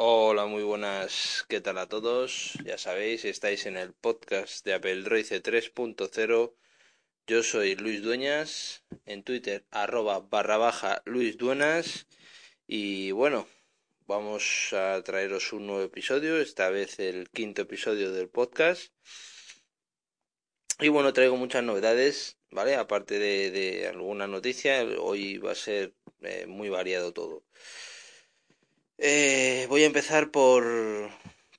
Hola, muy buenas, ¿qué tal a todos? Ya sabéis, estáis en el podcast de Apple Droid 3.0. Yo soy Luis Dueñas, en Twitter arroba barra baja Luis Duenas y bueno, vamos a traeros un nuevo episodio, esta vez el quinto episodio del podcast. Y bueno, traigo muchas novedades, ¿vale? Aparte de, alguna noticia, hoy va a ser eh, muy variado todo. Eh, voy a empezar por,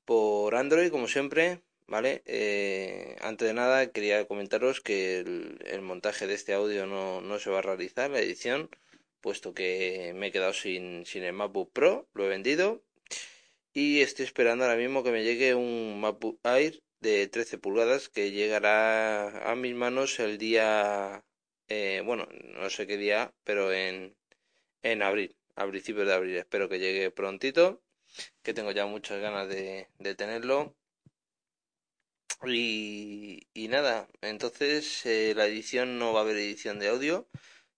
por Android, como siempre, ¿vale? Eh, antes de nada, quería comentaros que el, montaje de este audio no, no, se va a realizar, la edición, puesto que me he quedado sin, sin el MacBook Pro, lo he vendido. Y estoy esperando ahora mismo que me llegue un MacBook Air de 13 pulgadas que llegará a mis manos el día, eh, bueno, no sé qué día, pero en, en abril a principios de abril. Espero que llegue prontito, que tengo ya muchas ganas de, tenerlo. Y, nada, entonces eh, la edición no va a haber edición de audio,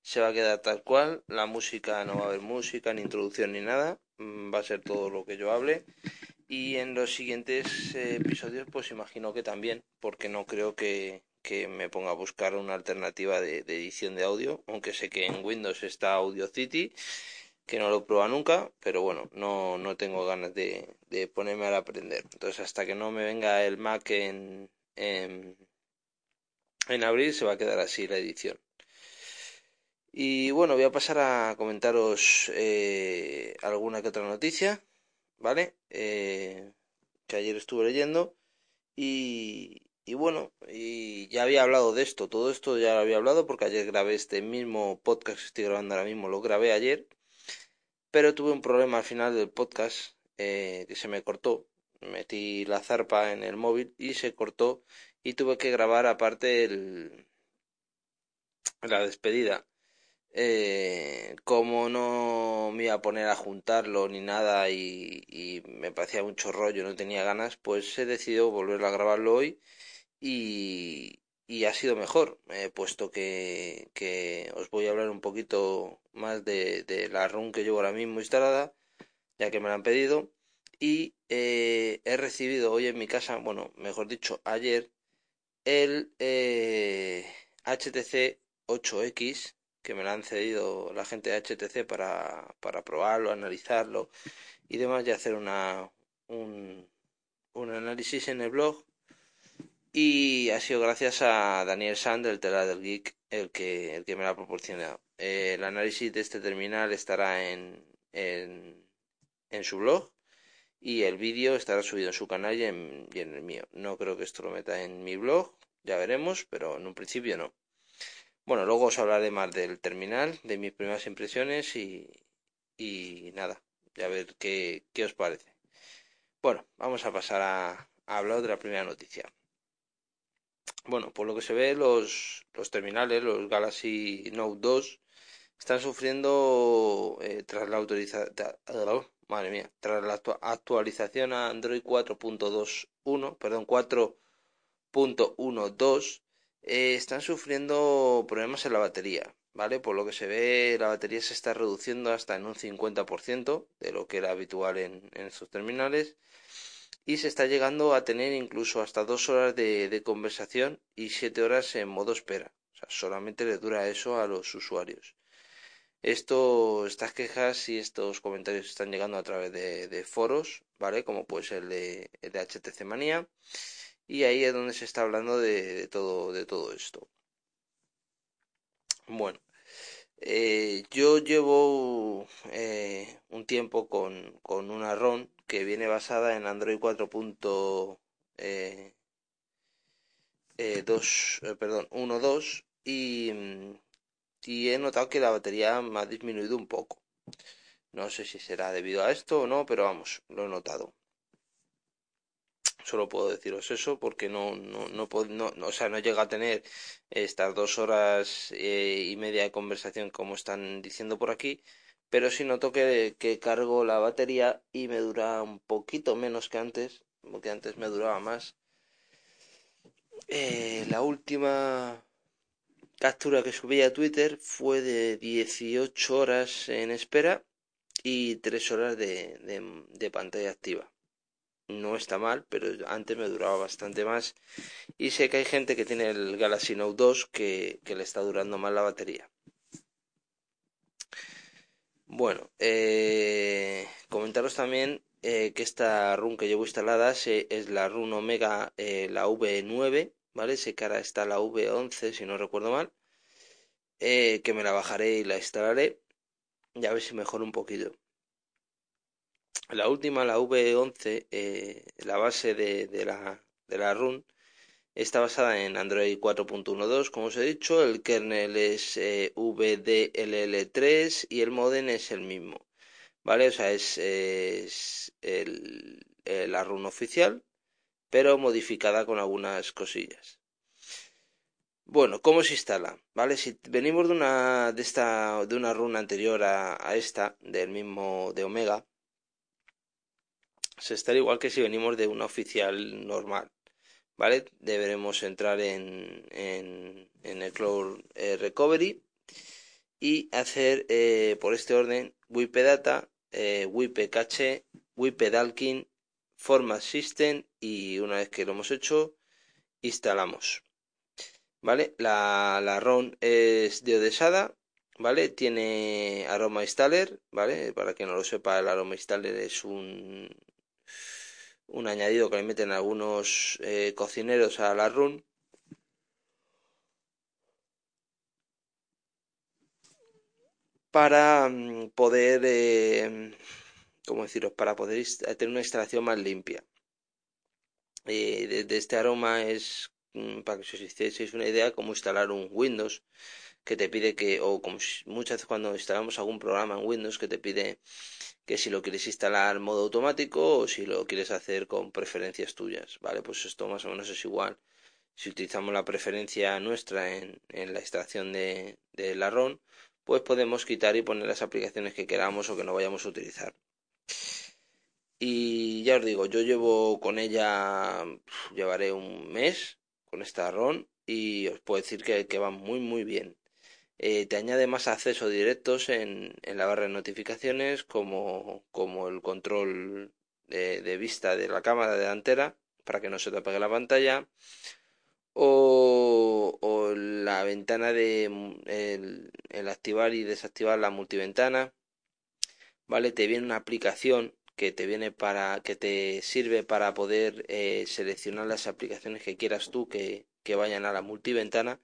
se va a quedar tal cual, la música no va a haber música, ni introducción ni nada, mm, va a ser todo lo que yo hable. Y en los siguientes eh, episodios pues imagino que también, porque no creo que, que me ponga a buscar una alternativa de, de edición de audio, aunque sé que en Windows está Audio City que no lo prueba nunca, pero bueno, no, no tengo ganas de, de, ponerme a aprender. Entonces, hasta que no me venga el Mac en, en, en abril, se va a quedar así la edición. Y bueno, voy a pasar a comentaros eh, alguna que otra noticia, ¿vale? Eh, que ayer estuve leyendo. Y, y bueno, y ya había hablado de esto, todo esto ya lo había hablado porque ayer grabé este mismo podcast que estoy grabando ahora mismo, lo grabé ayer pero tuve un problema al final del podcast eh, que se me cortó. Metí la zarpa en el móvil y se cortó y tuve que grabar aparte el, la despedida. Eh, como no me iba a poner a juntarlo ni nada y, y, me parecía mucho rollo, no tenía ganas, pues he decidido volver a grabarlo hoy y, y ha sido mejor, eh, puesto que, que, os voy a hablar un poquito más de, de, la run que llevo ahora mismo instalada, ya que me la han pedido. Y eh, he recibido hoy en mi casa, bueno, mejor dicho, ayer, el eh, HTC 8X, que me la han cedido la gente de HTC para, para probarlo, analizarlo y demás, y hacer una, un, un análisis en el blog y ha sido gracias a Daniel Sand del Tela del Geek el que, el que me lo ha proporcionado. Eh, el análisis de este terminal estará en, en, en su blog y el vídeo estará subido en su canal y en, y en, el mío. No creo que esto lo meta en mi blog, ya veremos, pero en un principio no. Bueno, luego os hablaré más del terminal, de mis primeras impresiones y, y nada, ya ver qué, qué os parece. Bueno, vamos a pasar a hablar de la primera noticia. Bueno, por lo que se ve, los, los terminales, los Galaxy Note 2, están sufriendo eh, tras la autorización, mía, tras la actualización a Android 4.21, perdón, 4.12, eh, están sufriendo problemas en la batería, ¿vale? Por lo que se ve, la batería se está reduciendo hasta en un 50% de lo que era habitual en, en terminales y se está llegando a tener incluso hasta dos horas de, conversación y siete horas en modo espera. O sea, solamente le dura eso a los usuarios. Esto, estas quejas y estos comentarios están llegando a través de, foros, ¿vale? Como puede ser el de, de HTC Manía. Y ahí es donde se está hablando de, todo, de todo esto. Bueno, eh, yo llevo eh, un tiempo con, con una RON que viene basada en Android 4.2 eh, eh, eh, perdón 1.2 y, y he notado que la batería me ha disminuido un poco No sé si será debido a esto o no, pero vamos, lo he notado. Solo puedo deciros eso porque no, no, no, no, o sea, no llega a tener estas dos horas eh, y media de conversación como están diciendo por aquí, pero sí noto que, que cargo la batería y me dura un poquito menos que antes, porque antes me duraba más. Eh, la última captura que subí a Twitter fue de 18 horas en espera y 3 horas de, de, pantalla activa. No está mal, pero antes me duraba bastante más. Y sé que hay gente que tiene el Galaxy Note 2 que, que le está durando más la batería. Bueno, eh, comentaros también eh, que esta run que llevo instalada es la run Omega, eh, la V9, ¿vale? Ese cara está la V11, si no recuerdo mal. que me la bajaré y la instalaré. Ya a ver si mejora un poquito. La última, la V11, la base de, de, la, de la run, está basada en Android 4.12, como os he dicho. El kernel es VDLL3 y el modem es el mismo. ¿vale? O sea, es, la run oficial, pero modificada con algunas cosillas. Bueno, ¿cómo se instala? ¿Vale? Si venimos de una, de esta, de una run anterior a, esta, del mismo de Omega, se estará igual que si venimos de una oficial normal. ¿Vale? Deberemos entrar en, en, en el Cloud eh, Recovery y hacer eh, por este orden Wipedata, eh, Cache, Wipedalkin, Format System y una vez que lo hemos hecho, instalamos. ¿Vale? La, la ROM es de Odesada, ¿vale? Tiene aroma installer, ¿vale? Para que no lo sepa, el aroma installer es un, un añadido que le meten algunos eh, cocineros a la run para poder, eh, ¿cómo deciros? Para poder tener una instalación más limpia. Eh, de, este aroma es, mm, para que os hicieseis una idea, como instalar un Windows que te pide que, o como muchas veces cuando instalamos algún programa en Windows que te pide que si lo quieres instalar en modo automático o si lo quieres hacer con preferencias tuyas, ¿vale? Pues esto más o menos es igual. Si utilizamos la preferencia nuestra en, en la extracción de, de la ROM, pues podemos quitar y poner las aplicaciones que queramos o que no vayamos a utilizar. Y ya os digo, yo llevo con ella, llevaré un mes con esta ROM y os puedo decir que, que va muy muy bien. Eh, te añade más acceso directos en, en, la barra de notificaciones como, como el control de, vista de la cámara delantera para que no se te apague la pantalla o, la ventana de el, el, activar y desactivar la multiventana vale te viene una aplicación que te viene para que te sirve para poder eh, seleccionar las aplicaciones que quieras tú que, que vayan a la multiventana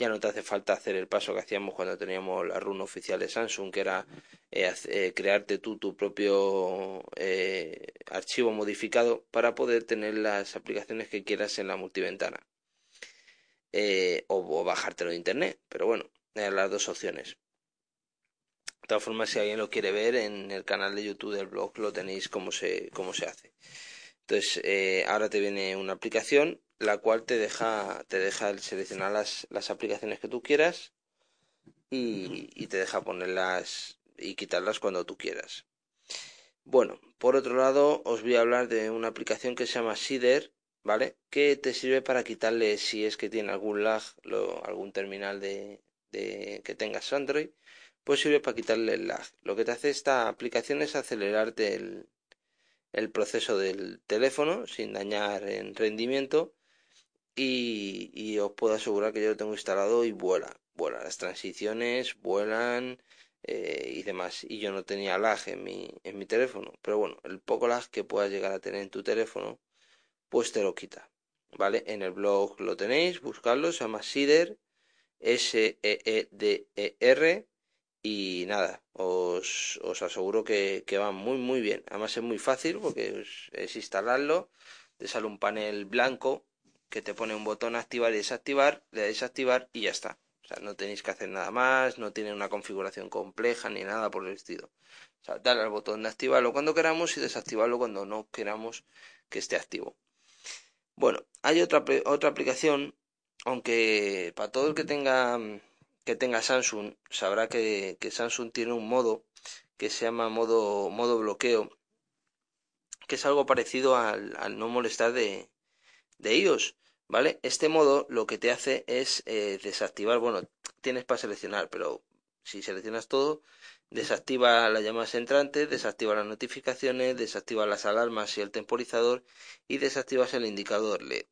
ya no te hace falta hacer el paso que hacíamos cuando teníamos la run oficial de Samsung, que era eh, eh, crearte tú tu propio eh, archivo modificado para poder tener las aplicaciones que quieras en la multiventana. O, o, bajártelo de internet. Pero bueno, las dos opciones. De todas formas, si alguien lo quiere ver, en el canal de YouTube del blog lo tenéis cómo se, cómo se hace. Entonces, ahora te viene una aplicación la cual te deja, te deja seleccionar las, las aplicaciones que tú quieras y, te deja ponerlas y quitarlas cuando tú quieras. Bueno, por otro lado, os voy a hablar de una aplicación que se llama Sider, ¿vale? Que te sirve para quitarle si es que tiene algún lag, lo, algún terminal de, de, que tengas Android, pues sirve para quitarle el lag. Lo que te hace esta aplicación es acelerarte el, el proceso del teléfono sin dañar en rendimiento y, os puedo asegurar que yo lo tengo instalado y vuela, vuela, las transiciones vuelan eh, y demás. Y yo no tenía lag en mi, en mi teléfono, pero bueno, el poco lag que puedas llegar a tener en tu teléfono pues te lo quita. ¿Vale? En el blog lo tenéis, buscadlo, se llama Sider, S-E-E-D-E-R, y nada, os, os aseguro que, que, va muy muy bien. Además es muy fácil porque es, instalarlo, te sale un panel blanco que te pone un botón activar y desactivar, le desactivar y ya está. O sea, no tenéis que hacer nada más, no tiene una configuración compleja ni nada por el estilo. O sea, al botón de activarlo cuando queramos y desactivarlo cuando no queramos que esté activo. Bueno, hay otra, otra aplicación, aunque para todo el que tenga, que tenga Samsung, sabrá que, Samsung tiene un modo que se llama modo, modo bloqueo, que es algo parecido al, no molestar de, de iOS. ¿Vale? Este modo lo que te hace es eh, desactivar, bueno, tienes para seleccionar, pero si seleccionas todo, desactiva las llamadas entrantes, desactiva las notificaciones, desactiva las alarmas y el temporizador y desactivas el indicador LED.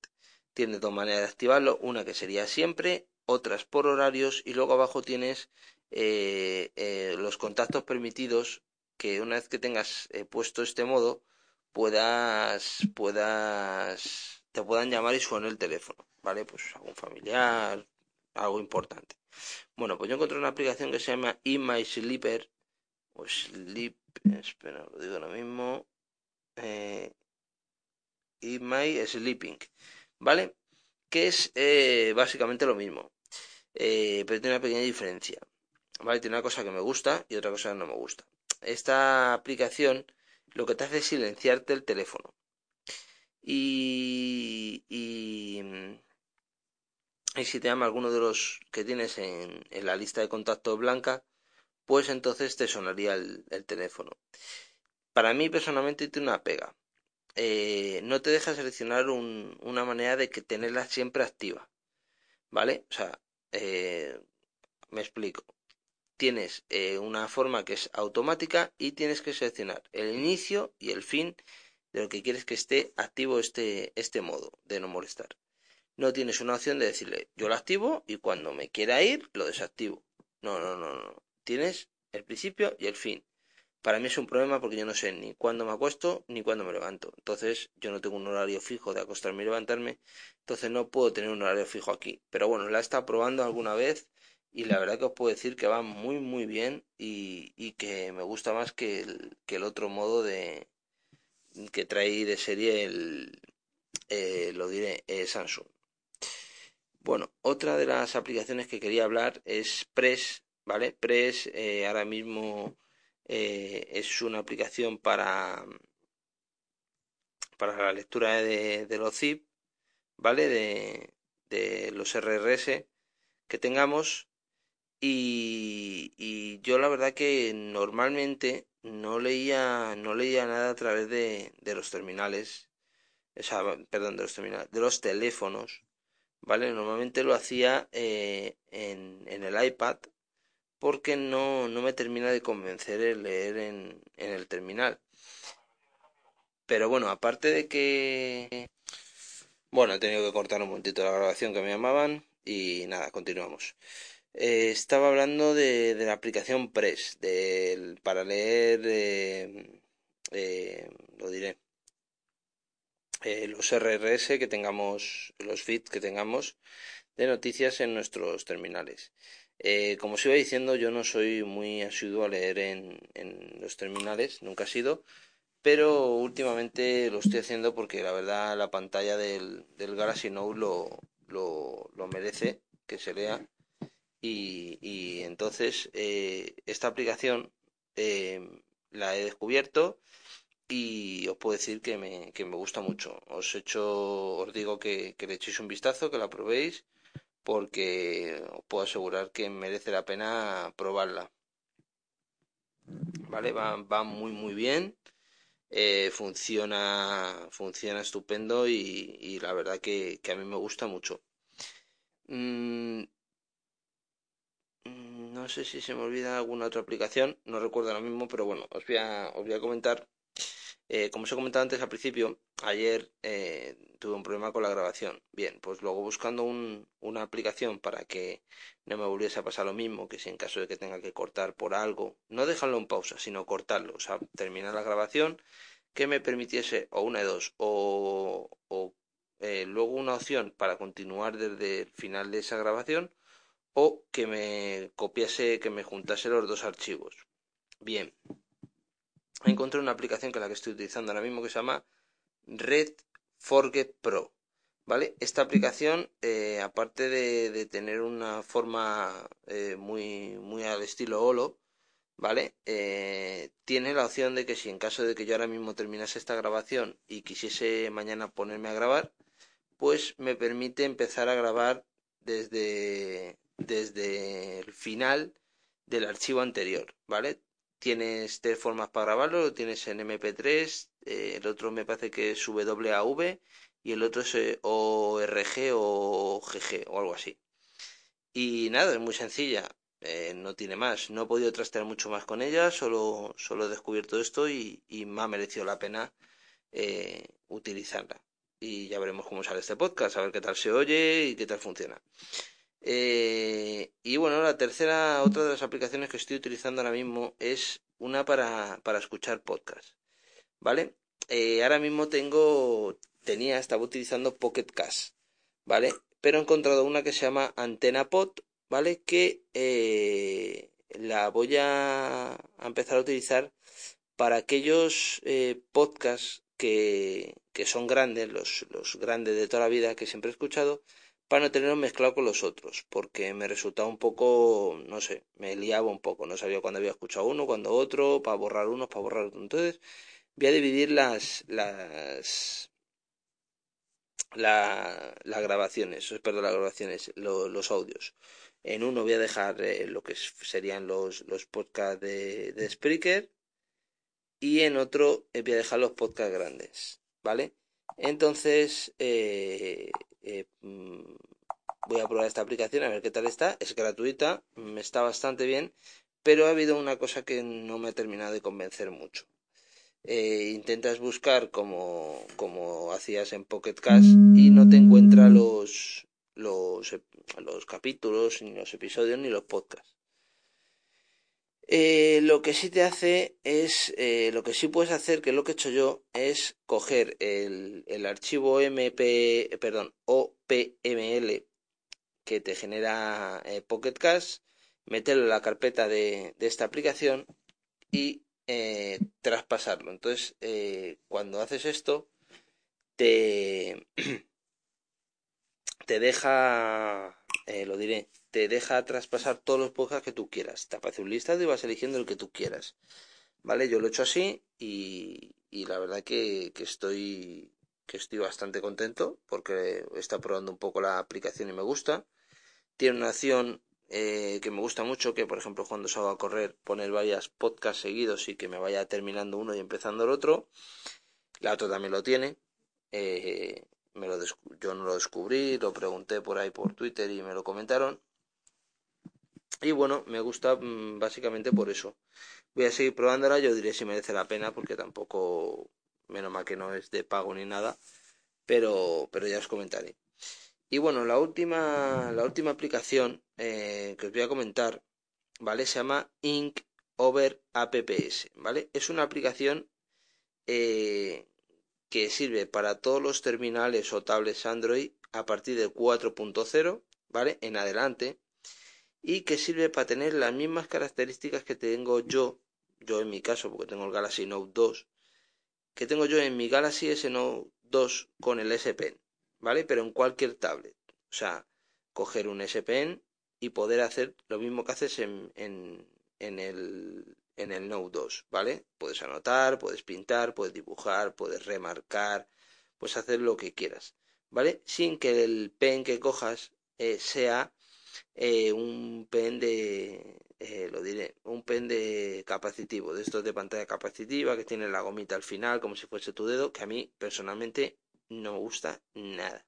Tienes dos maneras de activarlo, una que sería siempre, otras por horarios y luego abajo tienes eh, eh, los contactos permitidos que una vez que tengas puesto este modo puedas puedas te puedan llamar y suene el teléfono, ¿vale? Pues algún familiar, algo importante. Bueno, pues yo encontré una aplicación que se llama My Sleeper, o Sleep, espera, lo digo ahora mismo, eh, My Sleeping, ¿vale? Que es eh, básicamente lo mismo, eh, pero tiene una pequeña diferencia, ¿vale? Tiene una cosa que me gusta y otra cosa que no me gusta. Esta aplicación lo que te hace es silenciarte el teléfono, y, y, si te llama alguno de los que tienes en, la lista de contactos blanca, pues entonces te sonaría el, teléfono. Para mí personalmente tiene una pega. Eh, no te deja seleccionar una manera de que tenerla siempre activa. ¿Vale? O sea, eh, me explico. Tienes eh, una forma que es automática y tienes que seleccionar el inicio y el fin de lo que quieres que esté activo este, este modo de no molestar. No tienes una opción de decirle yo lo activo y cuando me quiera ir lo desactivo. No, no, no, no. Tienes el principio y el fin. Para mí es un problema porque yo no sé ni cuándo me acuesto ni cuándo me levanto. Entonces yo no tengo un horario fijo de acostarme y levantarme. Entonces no puedo tener un horario fijo aquí. Pero bueno, la he estado probando alguna vez y la verdad que os puedo decir que va muy muy bien y, y que me gusta más que el, que el otro modo de, que trae de serie el, eh, lo diré, eh, Samsung. Bueno, otra de las aplicaciones que quería hablar es Press, ¿vale? Press eh, ahora mismo es una aplicación para, para la lectura de, los zip, ¿vale? De, los RRS que tengamos y, yo la verdad que normalmente no leía, no leía nada a través de, de los terminales, o perdón, de los terminales, de los teléfonos, ¿vale? Normalmente lo hacía eh, en, en, el iPad porque no, no me termina de convencer el leer en, en el terminal. Pero bueno, aparte de que... Bueno, he tenido que cortar un momentito la grabación que me llamaban y nada, continuamos. Eh, estaba hablando de, la aplicación Press, del, para leer, eh, eh, lo diré, los RRS que tengamos, los feeds que tengamos de noticias en nuestros terminales. como os iba diciendo, yo no soy muy asiduo a leer en, en los terminales, nunca he sido, pero últimamente lo estoy haciendo porque la verdad la pantalla del, del Galaxy Note lo, lo, lo merece que se lea y, entonces eh, esta aplicación eh, la he descubierto y os puedo decir que me, que me gusta mucho. Os hecho, os digo que, que le echéis un vistazo, que la probéis, porque os puedo asegurar que merece la pena probarla. Vale, va, va muy muy bien. Eh, funciona funciona estupendo y, y la verdad que, que, a mí me gusta mucho. Mm, no sé si se me olvida alguna otra aplicación, no recuerdo ahora mismo, pero bueno, os voy a, os voy a comentar. Eh, como os he comentado antes al principio, ayer eh, tuve un problema con la grabación. Bien, pues luego buscando una aplicación para que no me volviese a pasar lo mismo, que si en caso de que tenga que cortar por algo, no dejarlo en pausa, sino cortarlo, o sea, terminar la grabación, que me permitiese o una de dos, o, o eh, luego una opción para continuar desde el final de esa grabación, o que me copiase, que me juntase los dos archivos. Bien, encontré una aplicación que es la que estoy utilizando ahora mismo que se llama Red Forget Pro. ¿Vale? Esta aplicación, eh, aparte de, tener una forma eh, muy, muy al estilo Holo, ¿vale? Eh, tiene la opción de que si en caso de que yo ahora mismo terminase esta grabación y quisiese mañana ponerme a grabar, pues me permite empezar a grabar desde, desde el final del archivo anterior, ¿vale? Tienes tres formas para grabarlo, lo tienes en MP3, eh, el otro me parece que es WAV y el otro es eh, ORG o GG o algo así. Y nada, es muy sencilla, eh, no tiene más. No he podido trastear mucho más con ella, solo, solo he descubierto esto y, y me ha merecido la pena utilizarla. Y ya veremos cómo sale este podcast, a ver qué tal se oye y qué tal funciona. Eh, y bueno, la tercera, otra de las aplicaciones que estoy utilizando ahora mismo es una para, para escuchar podcast. ¿Vale? Eh, ahora mismo tengo, tenía, estaba utilizando Pocket Cast, ¿vale? Pero he encontrado una que se llama Antena Pod, ¿vale? Que eh, la voy a, empezar a utilizar para aquellos podcasts que, que son grandes, los, los grandes de toda la vida que siempre he escuchado, para no tenerlo mezclado con los otros, porque me resultaba un poco, no sé, me liaba un poco, no sabía cuándo había escuchado uno, cuándo otro, para borrar unos, para borrar otros. Entonces, voy a dividir las, las, la, las grabaciones, perdón, las grabaciones, los audios. En uno voy a dejar eh, lo que serían los, los podcasts de, de Spreaker y en otro eh, voy a dejar los podcasts grandes, ¿vale? Entonces, eh, eh, mm, voy a probar esta aplicación a ver qué tal está. Es gratuita, me está bastante bien, pero ha habido una cosa que no me ha terminado de convencer mucho. Eh, intentas buscar como, como hacías en Pocket Cash y no te encuentra los, los, los capítulos, ni los episodios, ni los podcasts. Eh, lo que sí te hace es, eh, lo que sí puedes hacer, que es lo que he hecho yo, es coger el, el archivo MP, perdón, OPML que te genera eh, Pocket Cash, meterlo en la carpeta de, de esta aplicación y traspasarlo. Entonces, cuando haces esto, te, te deja, lo diré, te deja traspasar todos los podcasts que tú quieras. Te aparece un listado y vas eligiendo el que tú quieras. ¿Vale? Yo lo he hecho así y, la verdad que, que, estoy que estoy bastante contento porque está probando un poco la aplicación y me gusta. Tiene una acción eh, que me gusta mucho, que por ejemplo cuando salgo a correr poner varias podcasts seguidos y que me vaya terminando uno y empezando el otro. La otra también lo tiene. Eh, me lo yo no lo descubrí, lo pregunté por ahí por Twitter y me lo comentaron. Y bueno, me gusta mm, básicamente por eso. Voy a seguir probándola, yo diré si merece la pena, porque tampoco, menos mal que no es de pago ni nada, pero, pero ya os comentaré. Y bueno, la última, la última aplicación eh, que os voy a comentar, ¿vale? Se llama Ink Over Apps, ¿vale? Es una aplicación eh, que sirve para todos los terminales o tablets Android a partir de 4.0, ¿vale? En adelante y que sirve para tener las mismas características que tengo yo, yo en mi caso, porque tengo el Galaxy Note 2, que tengo yo en mi Galaxy S Note 2 con el S Pen, ¿vale? Pero en cualquier tablet. O sea, coger un S Pen y poder hacer lo mismo que haces en, en, en, el, en el Note 2, ¿vale? Puedes anotar, puedes pintar, puedes dibujar, puedes remarcar, puedes hacer lo que quieras, ¿vale? Sin que el pen que cojas eh, sea eh, un pen de, eh, lo diré, un pen de capacitivo, de estos de pantalla capacitiva que tiene la gomita al final como si fuese tu dedo, que a mí personalmente no gusta nada.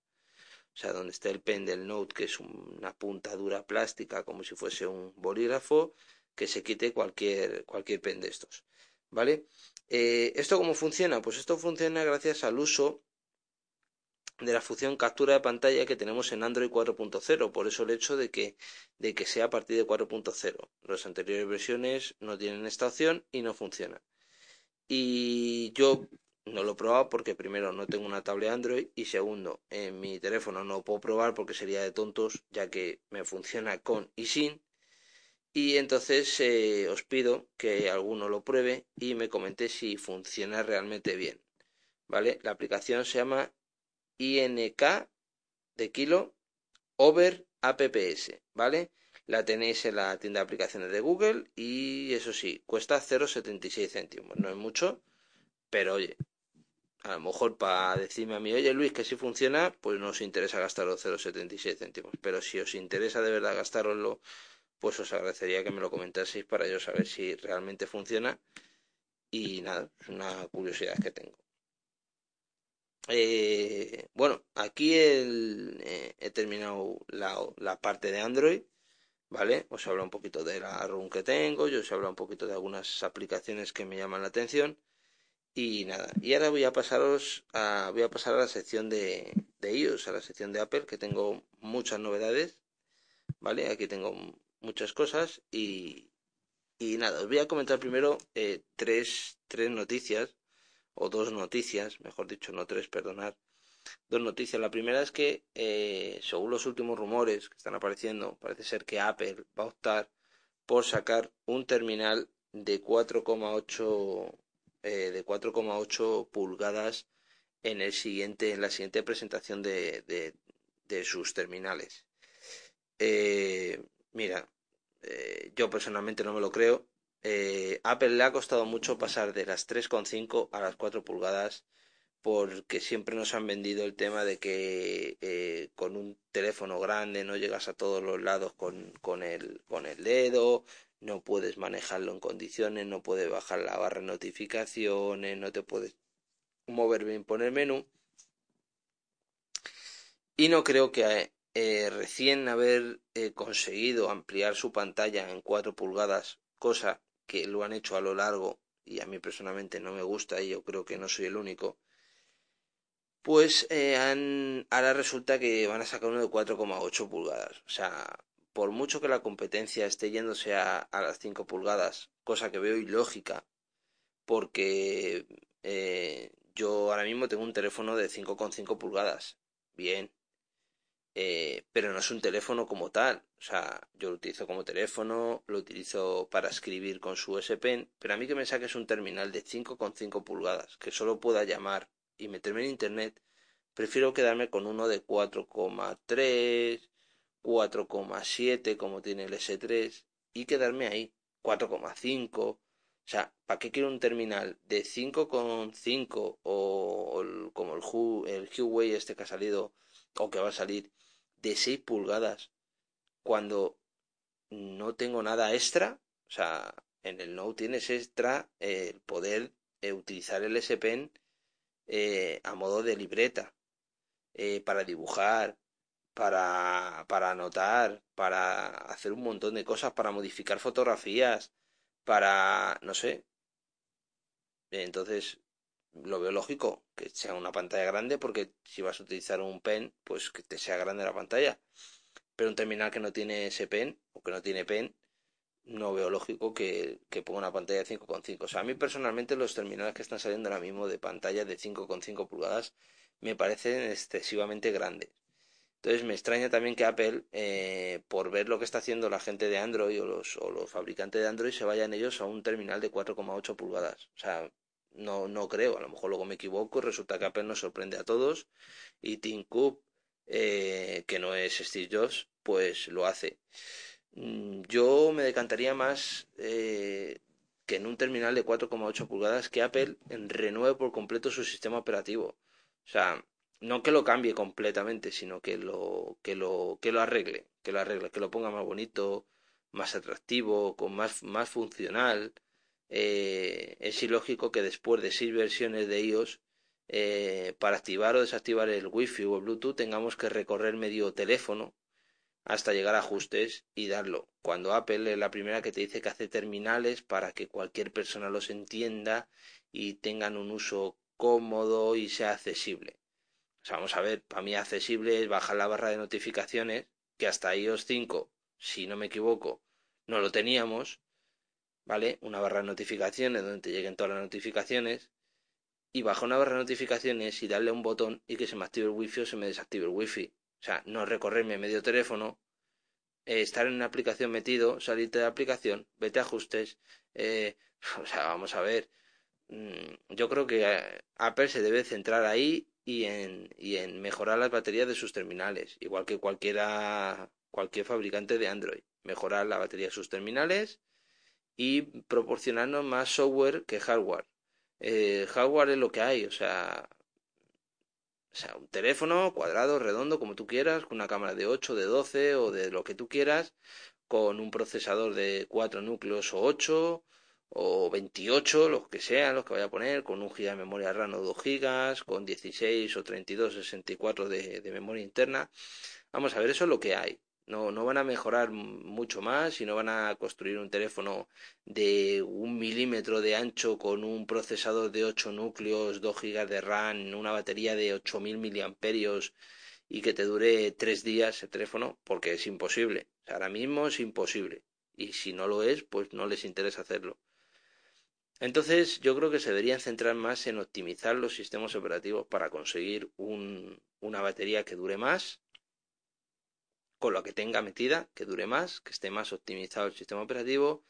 O sea, donde está el pen del Note, que es una punta dura plástica como si fuese un bolígrafo, que se quite cualquier, cualquier pen de estos. ¿Vale? Eh, ¿Esto cómo funciona? Pues esto funciona gracias al uso de la función captura de pantalla que tenemos en Android 4.0, por eso el hecho de que, de que sea a partir de 4.0. Las anteriores versiones no tienen esta opción y no funciona. Y yo no lo he probado porque primero no tengo una tablet Android y segundo, en mi teléfono no puedo probar porque sería de tontos ya que me funciona con y sin. Y entonces eh, os pido que alguno lo pruebe y me comente si funciona realmente bien. ¿Vale? La aplicación se llama INK de kilo, over apps, ¿vale? La tenéis en la tienda de aplicaciones de Google y eso sí, cuesta 0,76 céntimos. No es mucho, pero oye, a lo mejor para decirme a mí, oye Luis, que si funciona, pues no os interesa gastaros 0,76 céntimos. Pero si os interesa de verdad gastaroslo, pues os agradecería que me lo comentaseis para yo saber si realmente funciona. Y nada, es una curiosidad que tengo. Eh, bueno, aquí eh, he terminado la, la, parte de Android, ¿vale? Os he hablado un poquito de la RUN que tengo, yo os he hablado un poquito de algunas aplicaciones que me llaman la atención. Y nada, y ahora voy a pasaros a, voy a pasar a la sección de, de iOS, a la sección de Apple, que tengo muchas novedades, ¿vale? Aquí tengo muchas cosas y, y nada, os voy a comentar primero eh, tres, tres noticias, o dos noticias, mejor dicho, no tres, perdonad. Dos noticias. La primera es que, eh, según los últimos rumores que están apareciendo, parece ser que Apple va a optar por sacar un terminal de 4,8 eh, de 4,8 pulgadas en el siguiente en la siguiente presentación de, de, sus terminales eh, mira yo personalmente no me lo creo Apple le ha costado mucho pasar de las 3,5 a las 4 pulgadas porque siempre nos han vendido el tema de que con un teléfono grande no llegas a todos los lados con, con, el, con el dedo, no puedes manejarlo en condiciones, no puedes bajar la barra de notificaciones, no te puedes mover bien por el menú. Y no creo que eh, recién haber eh, conseguido ampliar su pantalla en 4 pulgadas, cosa que lo han hecho a lo largo y a mí personalmente no me gusta y yo creo que no soy el único, pues eh, han, ahora resulta que van a sacar uno de 4,8 pulgadas. O sea, por mucho que la competencia esté yéndose a, las 5 pulgadas, cosa que veo ilógica, porque eh, yo ahora mismo tengo un teléfono de 5,5 pulgadas, bien, eh, pero no es un teléfono como tal, o sea, yo lo utilizo como teléfono, lo utilizo para escribir con su S Pen, pero a mí que me saques un terminal de 5,5 pulgadas, que solo pueda llamar y meterme en internet, prefiero quedarme con uno de 4,3 4,7 como tiene el S3 y quedarme ahí, 4,5. O sea, ¿para qué quiero un terminal de 5,5 o, como el, el Huawei este que ha salido o que va a salir de 6 pulgadas cuando no tengo nada extra? O sea, en el Note tienes extra el poder eh, utilizar el S Pen eh, a modo de libreta eh, para dibujar, para, para anotar, para hacer un montón de cosas, para modificar fotografías, para, no sé. Entonces, lo veo lógico que sea una pantalla grande porque si vas a utilizar un pen, pues que te sea grande la pantalla. Pero un terminal que no tiene ese pen o que no tiene pen, no veo lógico que, que ponga una pantalla de 5,5. O sea, a mí personalmente los terminales que están saliendo ahora mismo de pantalla de 5,5 pulgadas me parecen excesivamente grandes. Entonces me extraña también que Apple, eh, por ver lo que está haciendo la gente de Android o los, o los fabricantes de Android, se vayan ellos a un terminal de 4,8 pulgadas. O sea, no, no creo, a lo mejor luego me equivoco, resulta que Apple nos sorprende a todos y Tim Cook, eh, que no es Steve Jobs, pues lo hace. Mm, yo me decantaría más eh, que en un terminal de 4,8 pulgadas que Apple renueve por completo su sistema operativo. O sea, no que lo cambie completamente, sino que lo, que lo, que lo arregle, que lo arregle, que lo ponga más bonito, más atractivo, con más, más funcional. Eh, es ilógico que después de seis versiones de iOS, eh, para activar o desactivar el Wi-Fi o el Bluetooth, tengamos que recorrer medio teléfono hasta llegar a ajustes y darlo. Cuando Apple es la primera que te dice que hace terminales para que cualquier persona los entienda y tengan un uso cómodo y sea accesible. Vamos a ver, para mí accesible es bajar la barra de notificaciones, que hasta iOS 5, si no me equivoco, no lo teníamos, ¿vale? Una barra de notificaciones donde te lleguen todas las notificaciones, y bajar una barra de notificaciones y darle un botón y que se me active el wifi o se me desactive el wifi. O sea, no recorrerme medio teléfono, eh, estar en una aplicación metido, salirte de la aplicación, vete a ajustes, eh, o sea, vamos a ver, Mm, yo creo que eh, Apple se debe centrar ahí y en, y en mejorar las baterías de sus terminales, igual que cualquiera, cualquier fabricante de Android. Mejorar la batería de sus terminales y proporcionarnos más software que hardware. Eh, hardware es lo que hay, o sea, o sea, un teléfono cuadrado, redondo, como tú quieras, con una cámara de 8, de 12 o de lo que tú quieras, con un procesador de 4 núcleos o 8 o 28, los que sean, los que vaya a poner, con un giga de memoria RAM o 2 gigas, con 16 o 32, 64 de, de memoria interna. Vamos a ver, eso es lo que hay. No, no van a mejorar mucho más y no van a construir un teléfono de un milímetro de ancho con un procesador de 8 núcleos, 2 gigas de RAM, una batería de 8000 miliamperios y que te dure 3 días el teléfono, porque es imposible. ahora mismo es imposible. Y si no lo es, pues no les interesa hacerlo. Entonces, yo creo que se deberían centrar más en optimizar los sistemas operativos para conseguir un, una batería que dure más, con lo que tenga metida, que dure más, que esté más optimizado el sistema operativo,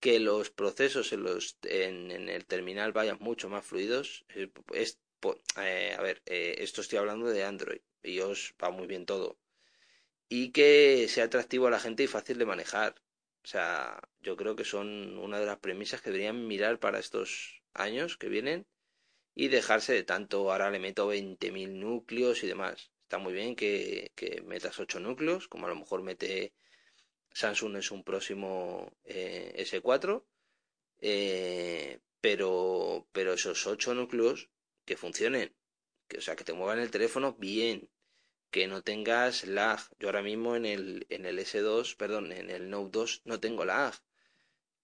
que los procesos en, los, en, el terminal vayan mucho más fluidos. Es, eh, a ver, eh, esto estoy hablando de Android, y os va muy bien todo. Y que sea atractivo a la gente y fácil de manejar. O sea, yo creo que son una de las premisas que deberían mirar para estos años que vienen y dejarse de tanto, ahora le meto 20.000 núcleos y demás. Está muy bien que, metas 8 núcleos, como a lo mejor mete Samsung en un próximo eh, S4, eh, pero, pero esos 8 núcleos que funcionen, que, o sea, que te muevan el teléfono bien, que no tengas lag. Yo ahora mismo en el, en el S2, perdón, en el Note 2 no tengo lag.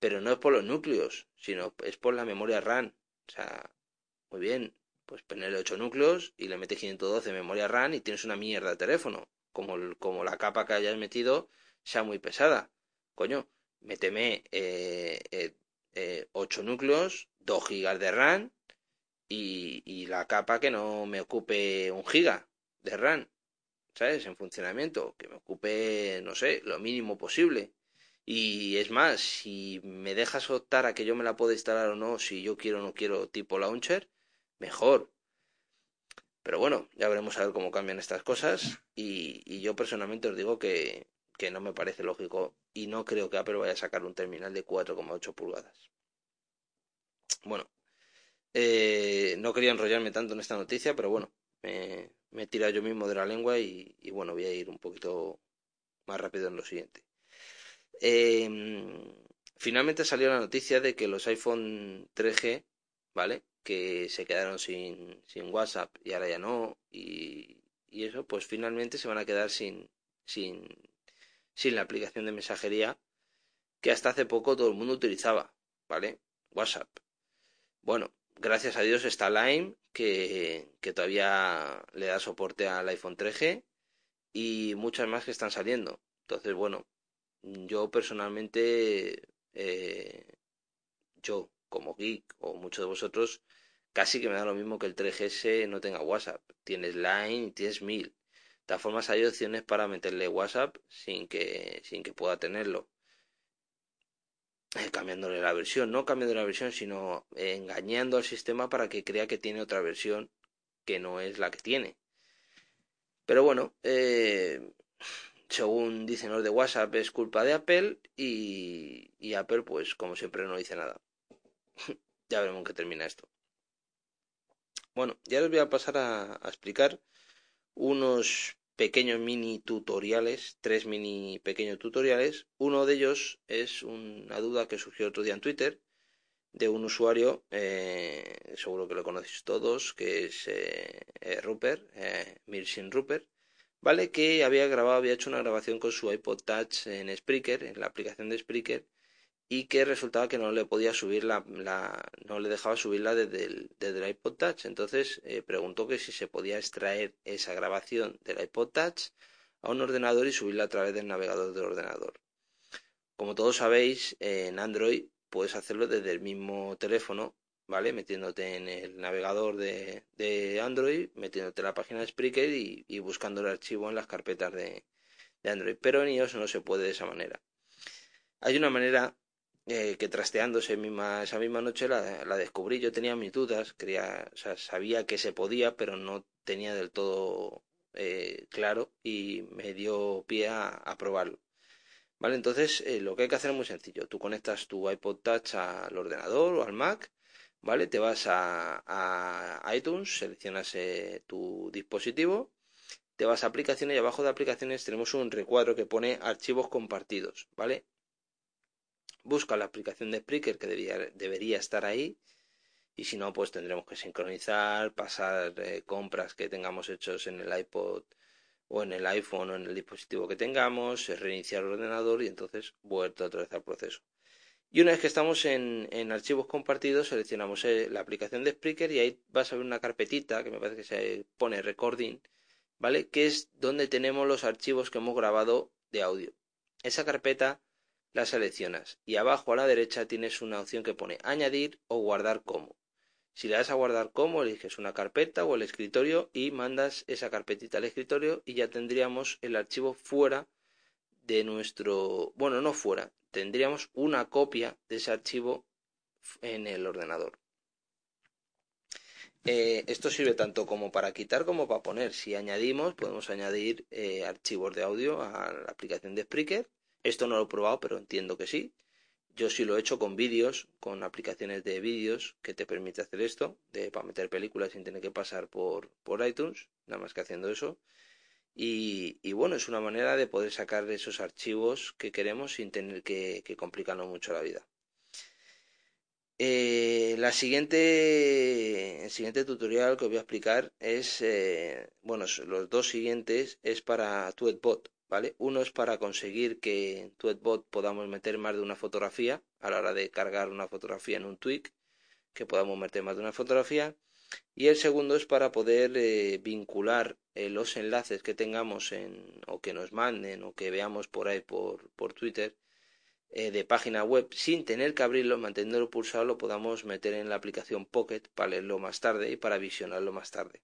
Pero no es por los núcleos, sino es por la memoria RAM. O sea, muy bien, pues ponerle 8 núcleos y le metes 512 de memoria RAM y tienes una mierda de teléfono. Como, como la capa que hayas metido sea muy pesada. Coño, méteme eh, eh, eh, 8 núcleos, 2 gigas de RAM y, y la capa que no me ocupe un giga de RAM. ¿sabes? En funcionamiento, que me ocupe, no sé, lo mínimo posible. Y es más, si me dejas optar a que yo me la pueda instalar o no, si yo quiero o no quiero tipo launcher, mejor. Pero bueno, ya veremos a ver cómo cambian estas cosas. Y, yo personalmente os digo que, que no me parece lógico y no creo que Apple vaya a sacar un terminal de 4,8 pulgadas. Bueno, eh, no quería enrollarme tanto en esta noticia, pero bueno, me, me he tirado yo mismo de la lengua y, bueno, voy a ir un poquito más rápido en lo siguiente. Em, finalmente salió la noticia de que los iPhone 3G, ¿vale? Que se quedaron sin, sin WhatsApp y ahora ya no, y, y, eso, pues finalmente se van a quedar sin, sin, sin la aplicación de mensajería que hasta hace poco todo el mundo utilizaba, ¿vale? WhatsApp. Bueno, gracias a Dios está Lime, que, que todavía le da soporte al iPhone 3G y muchas más que están saliendo. Entonces, bueno, yo personalmente, eh, yo como geek o muchos de vosotros, casi que me da lo mismo que el 3GS no tenga WhatsApp. Tienes Line tienes Mail. De todas formas, hay opciones para meterle WhatsApp sin que, sin que pueda tenerlo. Eh, cambiándole la versión, no cambiando la versión, sino engañando al sistema para que crea que tiene otra versión que no es la que tiene. Pero bueno, eh, según dicen los de WhatsApp es culpa de Apple y, y Apple pues como siempre no dice nada. ya veremos qué termina esto. Bueno, ya les voy a pasar a, explicar unos pequeños mini tutoriales, tres mini pequeños tutoriales. Uno de ellos es una duda que surgió otro día en Twitter de un usuario, eh, seguro que lo conocéis todos, que es eh, eh Rupert, eh, Mirsin Rupert, ¿vale? Que había grabado, había hecho una grabación con su iPod Touch en Spreaker, en la aplicación de Spreaker, y que resultaba que no le podía subir la, la no le dejaba subirla desde el, desde iPod Touch. Entonces eh, preguntó que si se podía extraer esa grabación del iPod Touch a un ordenador y subirla a través del navegador del ordenador. Como todos sabéis en Android puedes hacerlo desde el mismo teléfono vale metiéndote en el navegador de, de Android metiéndote en la página de Spreaker y, y buscando el archivo en las carpetas de, de Android. Pero en iOS no se puede de esa manera. Hay una manera eh, que trasteando esa misma, noche la, la, descubrí. Yo tenía mis dudas, quería, o sea, sabía que se podía, pero no tenía del todo eh, claro y me dio pie a, probarlo. ¿Vale? Entonces, eh, lo que hay que hacer es muy sencillo. Tú conectas tu iPod Touch al ordenador o al Mac, ¿vale? Te vas a, a iTunes, seleccionas tu dispositivo, te vas a aplicaciones y abajo de aplicaciones tenemos un recuadro que pone archivos compartidos, ¿vale? Busca la aplicación de Spreaker que debería estar ahí y si no pues tendremos que sincronizar, pasar eh, compras que tengamos hechos en el iPod o en el iPhone o en el dispositivo que tengamos, eh, reiniciar el ordenador y entonces vuelto otra vez al proceso. Y una vez que estamos en, archivos compartidos, seleccionamos eh, la aplicación de Spreaker y ahí vas a ver una carpetita que me parece que se pone recording, ¿vale? Que es donde tenemos los archivos que hemos grabado de audio. Esa carpeta la seleccionas y abajo a la derecha tienes una opción que pone añadir o guardar como. Si le das a guardar como, eliges una carpeta o el escritorio y mandas esa carpetita al escritorio y ya tendríamos el archivo fuera de nuestro, bueno, no fuera, tendríamos una copia de ese archivo en el ordenador. Eh, esto sirve tanto como para quitar como para poner. Si añadimos, podemos añadir eh, archivos de audio a la aplicación de Spreaker esto no lo he probado, pero entiendo que sí. Yo sí lo he hecho con vídeos, con aplicaciones de vídeos que te permite hacer esto, de, para meter películas sin tener que pasar por, por iTunes, nada más que haciendo eso. Y, bueno, es una manera de poder sacar esos archivos que queremos sin tener que, complicarnos mucho la vida. Eh, la siguiente, el siguiente tutorial que os voy a explicar es, eh, bueno, los dos siguientes es para Tweetbot. ¿Vale? Uno es para conseguir que en Tweetbot podamos meter más de una fotografía a la hora de cargar una fotografía en un tweet, que podamos meter más de una fotografía. Y el segundo es para poder eh, vincular eh, los enlaces que tengamos en, o que nos manden o que veamos por ahí por, por Twitter eh, de página web sin tener que abrirlo, manteniéndolo pulsado, lo podamos meter en la aplicación Pocket para leerlo más tarde y para visionarlo más tarde.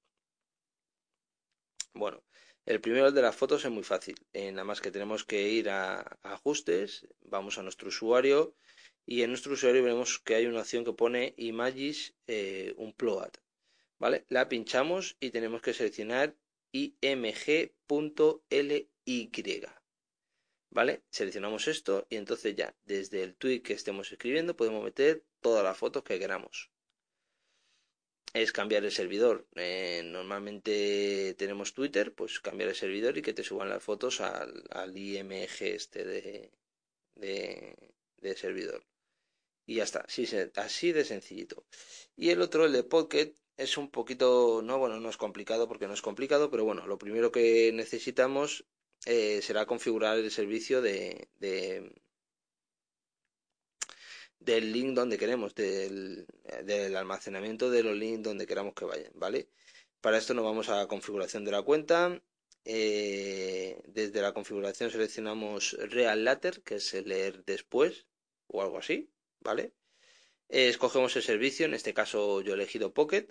Bueno, el primero, el de las fotos, es muy fácil. Eh, nada más que tenemos que ir a, ajustes, vamos a nuestro usuario y en nuestro usuario veremos que hay una opción que pone Images eh, Unplugged. ¿Vale? La pinchamos y tenemos que seleccionar img.ly. ¿Vale? Seleccionamos esto y entonces ya desde el tweet que estemos escribiendo podemos meter todas las fotos que queramos es cambiar el servidor. Eh, normalmente tenemos Twitter, pues cambiar el servidor y que te suban las fotos al, al IMG este de, de, servidor. Y ya está, así, así de sencillito. Y el otro, el de Pocket, es un poquito, no, bueno, no es complicado porque no es complicado, pero bueno, lo primero que necesitamos eh, será configurar el servicio de, del link donde queremos, del, almacenamiento de los links donde queramos que vayan, ¿vale? Para esto nos vamos a configuración de la cuenta. Eh, desde la configuración seleccionamos Real Later, que es el leer después o algo así, ¿vale? escogemos el servicio, en este caso yo he elegido Pocket.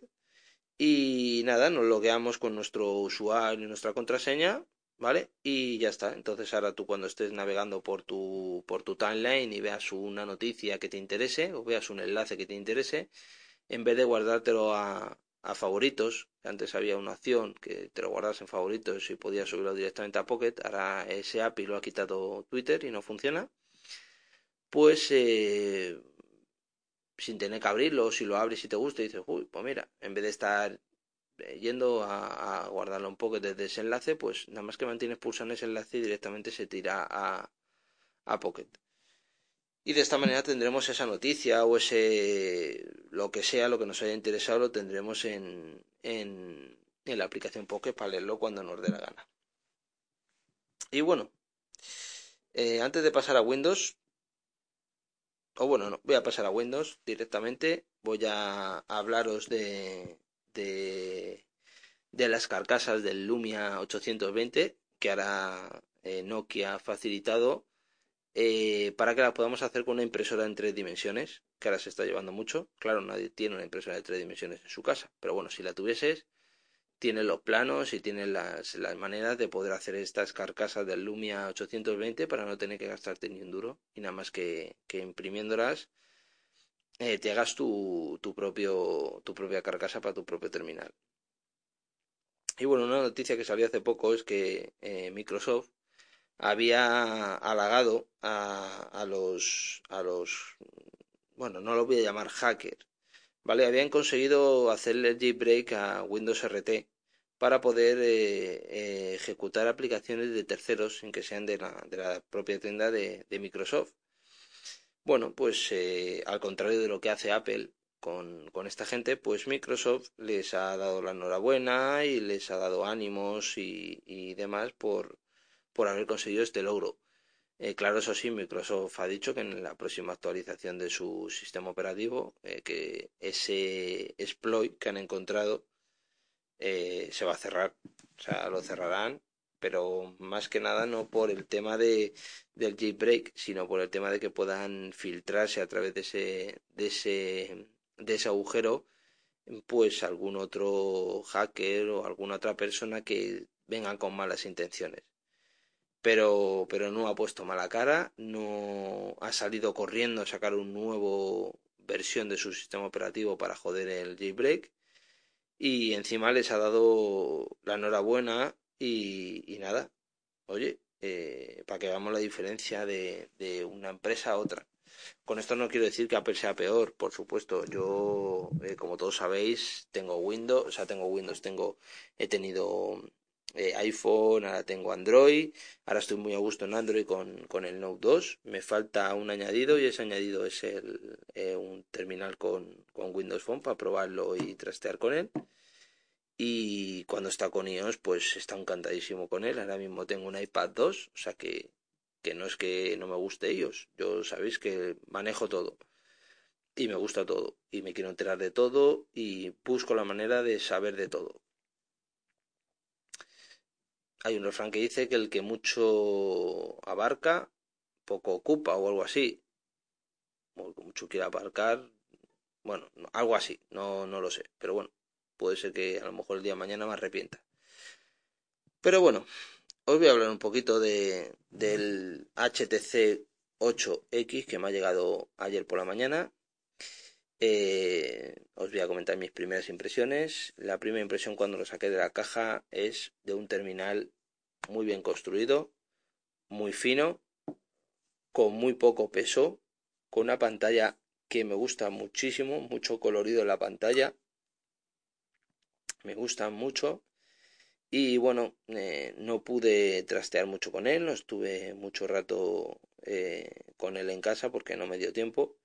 Y nada, nos logueamos con nuestro usuario y nuestra contraseña ¿vale? Y ya está. Entonces ahora tú cuando estés navegando por tu, por tu timeline y veas una noticia que te interese o veas un enlace que te interese, en vez de guardártelo a, a favoritos, antes había una opción que te lo guardas en favoritos y podías subirlo directamente a Pocket, ahora ese API lo ha quitado Twitter y no funciona, pues eh, sin tener que abrirlo, si lo abres y te gusta, dices, uy, pues mira, en vez de estar yendo a, guardarlo un poco desde ese enlace, pues nada más que mantienes pulsando ese enlace directamente se tira a, a Pocket. Y de esta manera tendremos esa noticia o ese lo que sea, lo que nos haya interesado, lo tendremos en, en, en la aplicación Pocket para leerlo cuando nos dé la gana. Y bueno, eh, antes de pasar a Windows, o bueno, no, voy a pasar a Windows directamente, voy a hablaros de, de, las carcasas del Lumia 820 que ahora eh, Nokia ha facilitado eh, para que la podamos hacer con una impresora en tres dimensiones, que ahora se está llevando mucho. Claro, nadie tiene una impresora de tres dimensiones en su casa, pero bueno, si la tuvieses, tiene los planos y tiene las, las maneras de poder hacer estas carcasas del Lumia 820 para no tener que gastarte ni un duro y nada más que, que imprimiéndolas eh, te hagas tu, tu, propio, tu propia carcasa para tu propio terminal. Y bueno, una noticia que salió hace poco es que eh, Microsoft había halagado a, a, los a los bueno no lo voy a llamar hacker vale habían conseguido hacerle jailbreak a Windows RT para poder eh, ejecutar aplicaciones de terceros sin que sean de la, de la propia tienda de Microsoft bueno pues eh, al contrario de lo que hace Apple con, con, esta gente, pues Microsoft les ha dado la enhorabuena y les ha dado ánimos y, y demás por, por haber conseguido este logro. Eh, claro, eso sí, Microsoft ha dicho que en la próxima actualización de su sistema operativo, eh, que ese exploit que han encontrado eh, se va a cerrar. O sea, lo cerrarán, pero más que nada no por el tema de, del jailbreak, sino por el tema de que puedan filtrarse a través de ese, de ese, de ese agujero, pues algún otro hacker o alguna otra persona que vengan con malas intenciones. Pero, pero no ha puesto mala cara, no ha salido corriendo a sacar un nuevo versión de su sistema operativo para joder el jailbreak y encima les ha dado la enhorabuena y, nada, oye, eh, para que veamos la diferencia de, de, una empresa a otra. Con esto no quiero decir que Apple sea peor, por supuesto. Yo, eh, como todos sabéis, tengo Windows, o sea, tengo Windows, tengo, he tenido eh, iPhone, ahora tengo Android, ahora estoy muy a gusto en Android con, con el Note 2, me falta un añadido y ese añadido es el, eh, un terminal con, con Windows Phone para probarlo y trastear con él. Y cuando está con iOS, pues está encantadísimo con él. Ahora mismo tengo un iPad 2, o sea que, que no es que no me guste iOS. Yo sabéis que manejo todo. Y me gusta todo. Y me quiero enterar de todo. Y busco la manera de saber de todo hay un refrán que dice que el que mucho abarca, poco ocupa o algo así. O el que mucho quiere abarcar, bueno, algo así, no, no lo sé. Pero bueno, puede ser que a lo mejor el día de mañana me arrepienta. Pero bueno, os voy a hablar un poquito de, del HTC 8X que me ha llegado ayer por la mañana. Eh, os voy a comentar mis primeras impresiones. La primera impresión cuando lo saqué de la caja es de un terminal muy bien construido, muy fino, con muy poco peso, con una pantalla que me gusta muchísimo, mucho colorido en la pantalla. Me gusta mucho. Y bueno, eh, no pude trastear mucho con él, no estuve mucho rato eh, con él en casa porque no me dio tiempo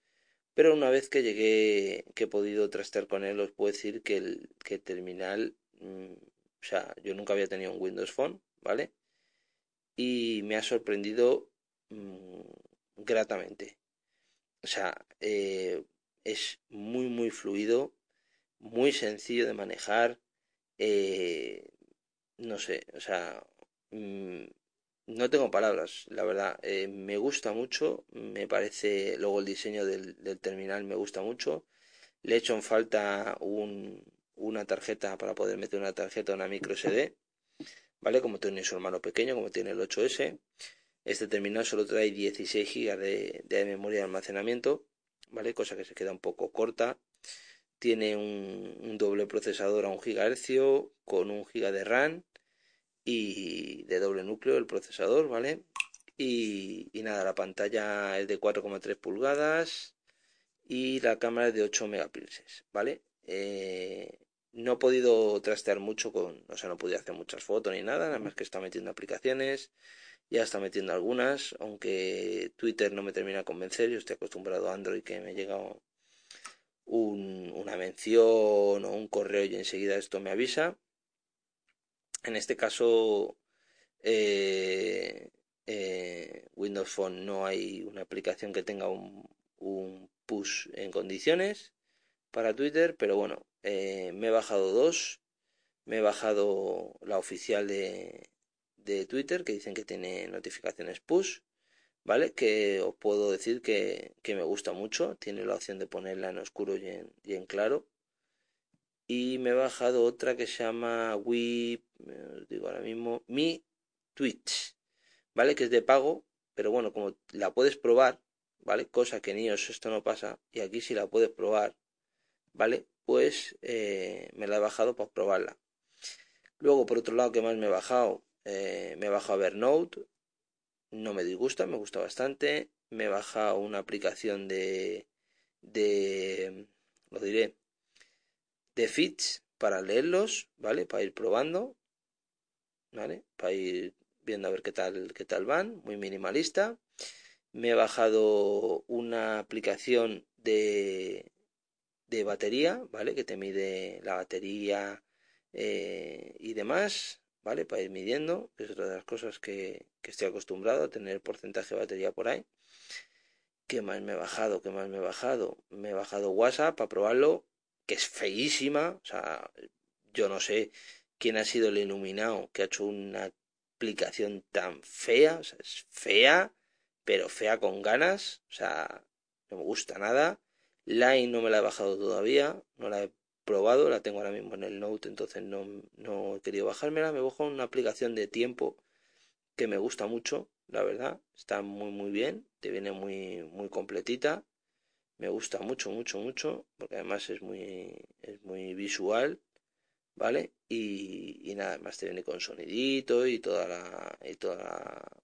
pero una vez que llegué, que he podido trastear con él, os puedo decir que el, que terminal, mmm, o sea, yo nunca había tenido un Windows Phone, ¿vale? Y me ha sorprendido mmm, gratamente. O sea, eh, es muy, muy fluido, muy sencillo de manejar. Eh, no sé, o sea, mmm, no tengo palabras, la verdad. Eh, me gusta mucho, me parece, luego el diseño del, terminal me gusta mucho. Le he hecho en falta un, una tarjeta para poder meter una tarjeta, una micro SD, ¿vale? Como tiene su hermano pequeño, como tiene el 8S. Este terminal solo trae 16 GB de memoria de almacenamiento, ¿vale? Cosa que se queda un poco corta. Tiene un, doble procesador a 1 GHz con 1 GB de RAM y de doble núcleo el procesador, ¿vale? Y, nada, la pantalla es de 4,3 pulgadas y la cámara es de 8 megapíxeles, ¿vale? Eh, no he podido trastear mucho con, o sea, no pude hacer muchas fotos ni nada, nada más que está metiendo aplicaciones, ya está metiendo algunas, aunque Twitter no me termina de convencer, yo estoy acostumbrado a Android que me llega un, una mención o un correo y enseguida esto me avisa. En este caso, eh, eh, Windows Phone no hay una aplicación que tenga un, un push en condiciones para Twitter, pero bueno, eh, me he bajado dos. Me he bajado la oficial de, de Twitter que dicen que tiene notificaciones push, ¿vale? Que os puedo decir que, que me gusta mucho. Tiene la opción de ponerla en oscuro y en, claro. y me he bajado otra que se llama Wii, os digo ahora mismo, Mi Twitch, ¿vale? Que es de pago, pero bueno, como la puedes probar, ¿vale? Cosa que en iOS esto no pasa, y aquí sí la puedes probar, ¿vale? Pues eh, me la he bajado para probarla. Luego, por otro lado, ¿qué más me he bajado? Eh, me he bajado Evernote, no me disgusta, me gusta bastante. Me he bajado una aplicación de, de, lo diré, de feeds para leerlos, ¿vale? Para ir probando, ¿vale? Para ir viendo a ver qué tal, qué tal van, muy minimalista. Me he bajado una aplicación de, de batería, ¿vale? Que te mide la batería eh, y demás, ¿vale? Para ir midiendo, que es otra de las cosas que, que estoy acostumbrado a tener porcentaje de batería por ahí. ¿Qué más me he bajado? ¿Qué más me he bajado? Me he bajado WhatsApp para probarlo, que es feísima. O sea, yo no sé quién ha sido el iluminado que ha hecho una aplicación tan fea. O sea, es fea, pero fea con ganas. O sea, no me gusta nada. Line no me la he bajado todavía. No la he probado. La tengo ahora mismo en el Note, entonces no, no he querido bajármela. Me bajo una aplicación de tiempo que me gusta mucho, la verdad. Está muy, muy bien. Te viene muy, muy completita. Me gusta mucho, mucho, mucho. Porque además es muy, es muy visual. ¿Vale? Y, y nada más te viene con sonidito y toda la, y toda la,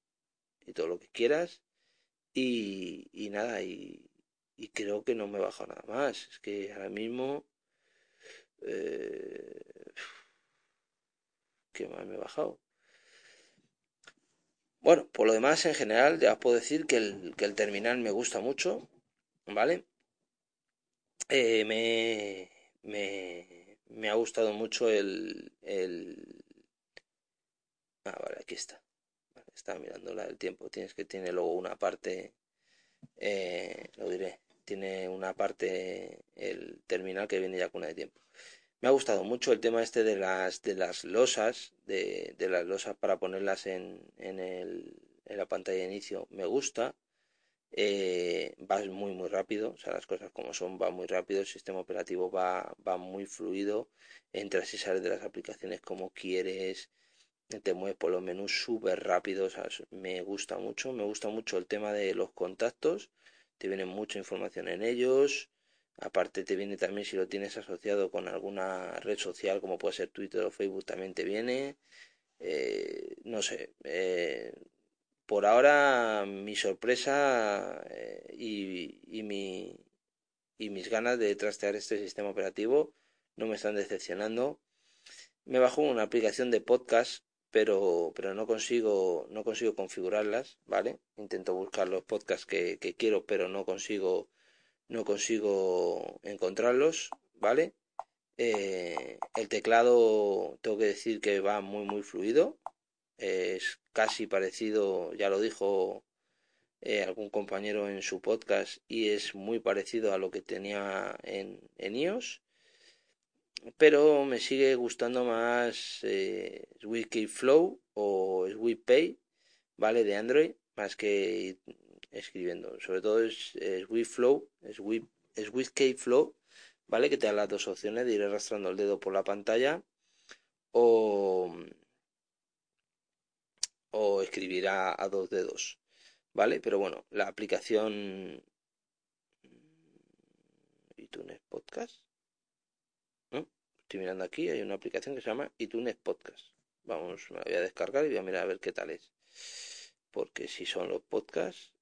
y todo lo que quieras. Y, y nada, y, y creo que no me he bajado nada más. Es que ahora mismo... Eh, ¿Qué más me he bajado? Bueno, por lo demás, en general, ya puedo decir que el, que el terminal me gusta mucho, ¿vale? Eh, me, me, me, ha gustado mucho el, el... Ah, vale, aquí está. Vale, estaba mirando la del tiempo. Tienes que tiene luego una parte, eh, lo diré, tiene una parte, el terminal que viene ya con una de tiempo. Me ha gustado mucho el tema este de las, de las losas, de, de las losas para ponerlas en, en, el, en la pantalla de inicio. Me gusta. Eh, va muy muy rápido, o sea, las cosas como son, va muy rápido, el sistema operativo va, va muy fluido, entras y sales de las aplicaciones como quieres, te mueves por los menús súper rápido, o sea, me gusta mucho, me gusta mucho el tema de los contactos, te viene mucha información en ellos, Aparte te viene también si lo tienes asociado con alguna red social como puede ser Twitter o Facebook también te viene. Eh, no sé. Eh, por ahora mi sorpresa eh, y, y, mi, y mis ganas de trastear este sistema operativo no me están decepcionando. Me bajo una aplicación de podcast pero, pero no consigo, no consigo configurarlas, ¿vale? Intento buscar los podcasts que, que quiero, pero no consigo no consigo encontrarlos, ¿vale? Eh, el teclado tengo que decir que va muy muy fluido, es casi parecido, ya lo dijo eh, algún compañero en su podcast y es muy parecido a lo que tenía en, en iOS, pero me sigue gustando más eh, Flow o Pay, ¿vale? De Android, más que escribiendo. Sobre todo es, es Flow, es, with, es Flow, ¿vale? Que te da las dos opciones de ir arrastrando el dedo por la pantalla o, o escribir a, dos dedos, ¿vale? Pero bueno, la aplicación iTunes Podcast, ¿no? Estoy mirando aquí, hay una aplicación que se llama iTunes Podcast. Vamos, me la voy a descargar y voy a mirar a ver qué tal es. Porque si son los podcasts,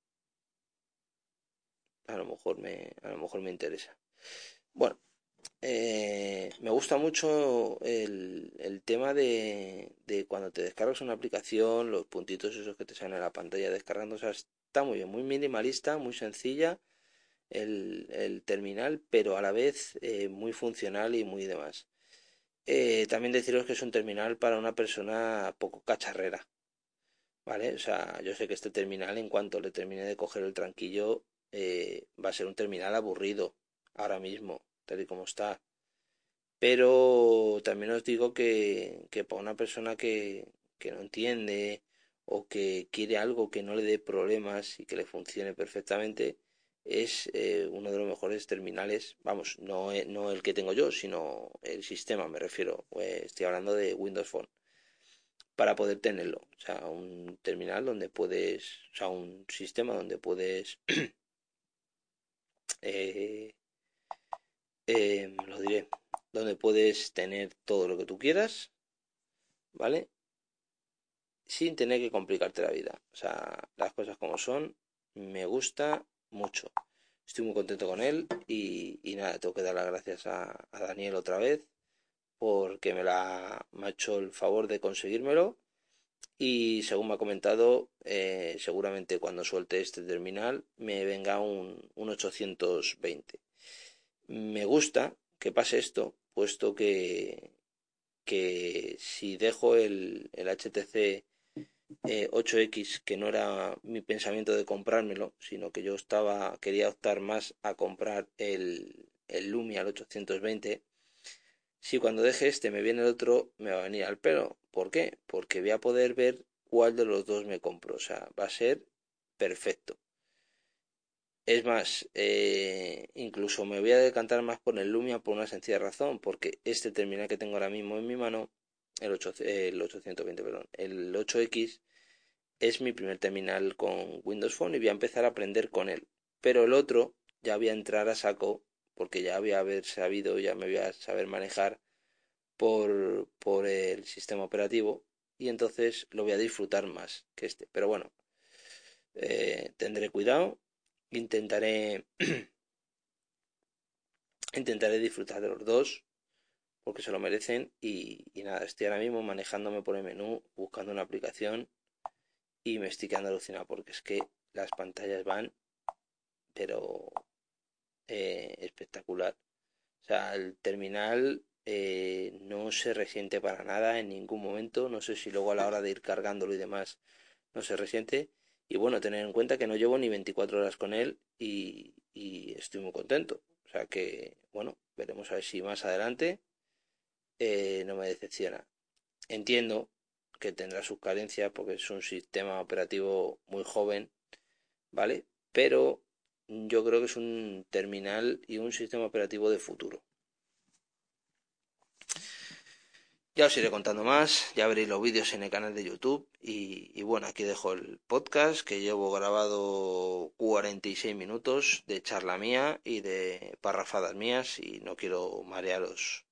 a lo mejor me, a lo mejor me interesa. Bueno, eh, me gusta mucho el, el tema de, de, cuando te descargas una aplicación, los puntitos esos que te salen en la pantalla descargando, o sea, está muy bien, muy minimalista, muy sencilla el, el terminal, pero a la vez eh, muy funcional y muy demás. Eh, también deciros que es un terminal para una persona poco cacharrera, ¿vale? O sea, yo sé que este terminal, en cuanto le termine de coger el tranquillo, eh, va a ser un terminal aburrido ahora mismo, tal y como está. Pero también os digo que, que para una persona que, que no entiende o que quiere algo que no le dé problemas y que le funcione perfectamente, es eh, uno de los mejores terminales, vamos, no, eh, no el que tengo yo, sino el sistema, me refiero, pues, estoy hablando de Windows Phone, para poder tenerlo, o sea, un terminal donde puedes, o sea, un sistema donde puedes, eh, lo diré, donde puedes tener todo lo que tú quieras, ¿vale? Sin tener que complicarte la vida, o sea, las cosas como son, me gusta mucho. Estoy muy contento con él y, nada, tengo que dar las gracias a, Daniel otra vez porque me, la, me ha hecho el favor de conseguírmelo y según me ha comentado, eh, seguramente cuando suelte este terminal me venga un, un 820. Me gusta que pase esto, puesto que, que si dejo el, el HTC 8X, eh, que no era mi pensamiento de comprármelo, sino que yo estaba, quería optar más a comprar el, el Lumia al 820. Si cuando deje este me viene el otro, me va a venir al pelo. ¿Por qué? Porque voy a poder ver cuál de los dos me compro. O sea, va a ser perfecto. Es más, eh, incluso me voy a decantar más por el Lumia por una sencilla razón, porque este terminal que tengo ahora mismo en mi mano el, 820, perdón, el 8X es mi primer terminal con Windows Phone y voy a empezar a aprender con él. Pero el otro ya voy a entrar a saco porque ya voy a haber sabido, ya me voy a saber manejar por, por el sistema operativo y entonces lo voy a disfrutar más que este. Pero bueno, eh, tendré cuidado, intentaré intentaré disfrutar de los dos porque se lo merecen y, nada, estoy ahora mismo manejándome por el menú, buscando una aplicación y me estoy quedando alucinado porque es que las pantallas van, pero eh, espectacular. O sea, el terminal eh, no se resiente para nada en ningún momento. No sé si luego a la hora de ir cargándolo y demás no se resiente. Y bueno, tener en cuenta que no llevo ni 24 horas con él y, estoy muy contento. O sea que, bueno, veremos a ver si más adelante eh, no me decepciona. Entiendo que tendrá sus carencias porque es un sistema operativo muy joven, ¿vale? Pero yo creo que es un terminal y un sistema operativo de futuro. Ya os iré contando más, ya veréis los vídeos en el canal de YouTube y, bueno, aquí dejo el podcast que llevo grabado 46 minutos de charla mía y de parrafadas mías y no quiero marearos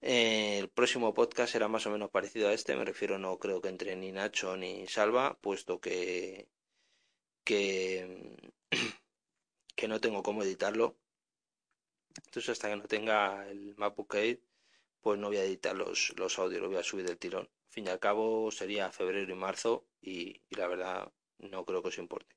el próximo podcast será más o menos parecido a este, me refiero no creo que entre ni Nacho ni Salva, puesto que que, que no tengo cómo editarlo. Entonces hasta que no tenga el MacBook pues no voy a editar los, los audios, lo voy a subir del tirón. Al fin y al cabo sería febrero y marzo y, la verdad no creo que os importe.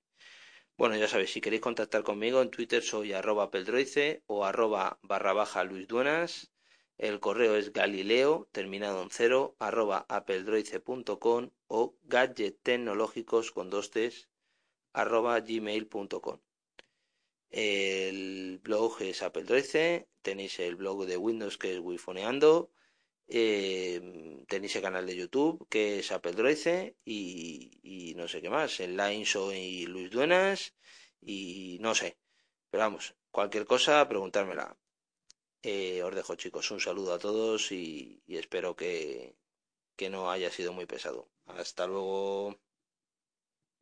Bueno, ya sabéis, si queréis contactar conmigo en Twitter soy arroba peldroice o arroba barra baja Luis Duenas el correo es galileo, terminado en cero, arroba appeldroice.com o gadget tecnológicos con dos t's, arroba gmail.com. El blog es Apple tenéis el blog de Windows que es Wifoneando, eh, tenéis el canal de YouTube que es Apple y, y, no sé qué más, el Line soy Luis Duenas y no sé, pero vamos, cualquier cosa preguntármela. Eh, os dejo chicos, un saludo a todos y, y espero que, que no haya sido muy pesado. Hasta luego.